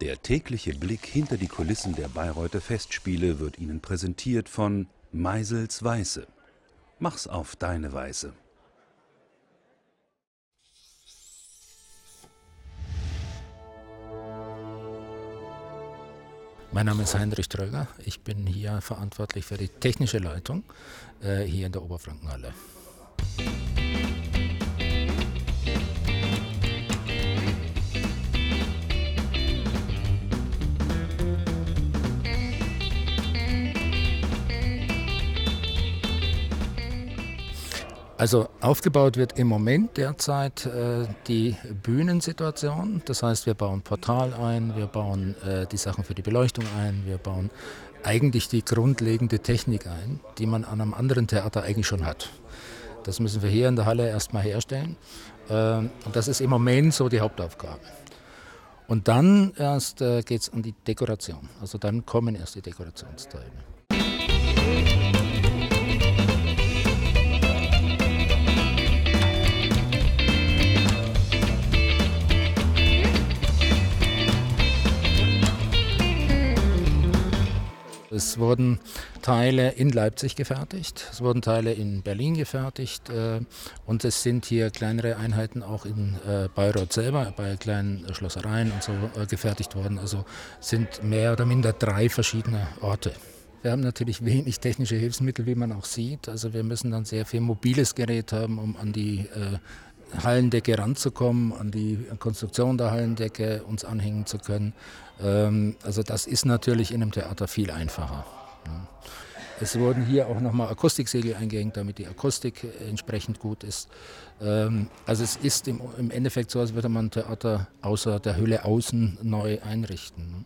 Der tägliche Blick hinter die Kulissen der Bayreuther Festspiele wird Ihnen präsentiert von Meisels Weiße. Mach's auf deine Weise. Mein Name ist Heinrich Tröger. Ich bin hier verantwortlich für die technische Leitung äh, hier in der Oberfrankenhalle. Also aufgebaut wird im Moment derzeit äh, die Bühnensituation. Das heißt, wir bauen Portal ein, wir bauen äh, die Sachen für die Beleuchtung ein, wir bauen eigentlich die grundlegende Technik ein, die man an einem anderen Theater eigentlich schon hat. Das müssen wir hier in der Halle erstmal herstellen. Äh, und das ist im Moment so die Hauptaufgabe. Und dann erst äh, geht es an die Dekoration. Also dann kommen erst die Dekorationsteile. Es wurden Teile in Leipzig gefertigt, es wurden Teile in Berlin gefertigt äh, und es sind hier kleinere Einheiten auch in äh, Bayreuth selber, bei kleinen Schlossereien und so äh, gefertigt worden. Also sind mehr oder minder drei verschiedene Orte. Wir haben natürlich wenig technische Hilfsmittel, wie man auch sieht. Also wir müssen dann sehr viel mobiles Gerät haben, um an die äh, Hallendecke ranzukommen, an die Konstruktion der Hallendecke uns anhängen zu können. Ähm, also das ist natürlich in einem Theater viel einfacher. Es wurden hier auch nochmal Akustiksegel eingehängt, damit die Akustik entsprechend gut ist. Ähm, also es ist im Endeffekt so, als würde man ein Theater außer der Hülle außen neu einrichten.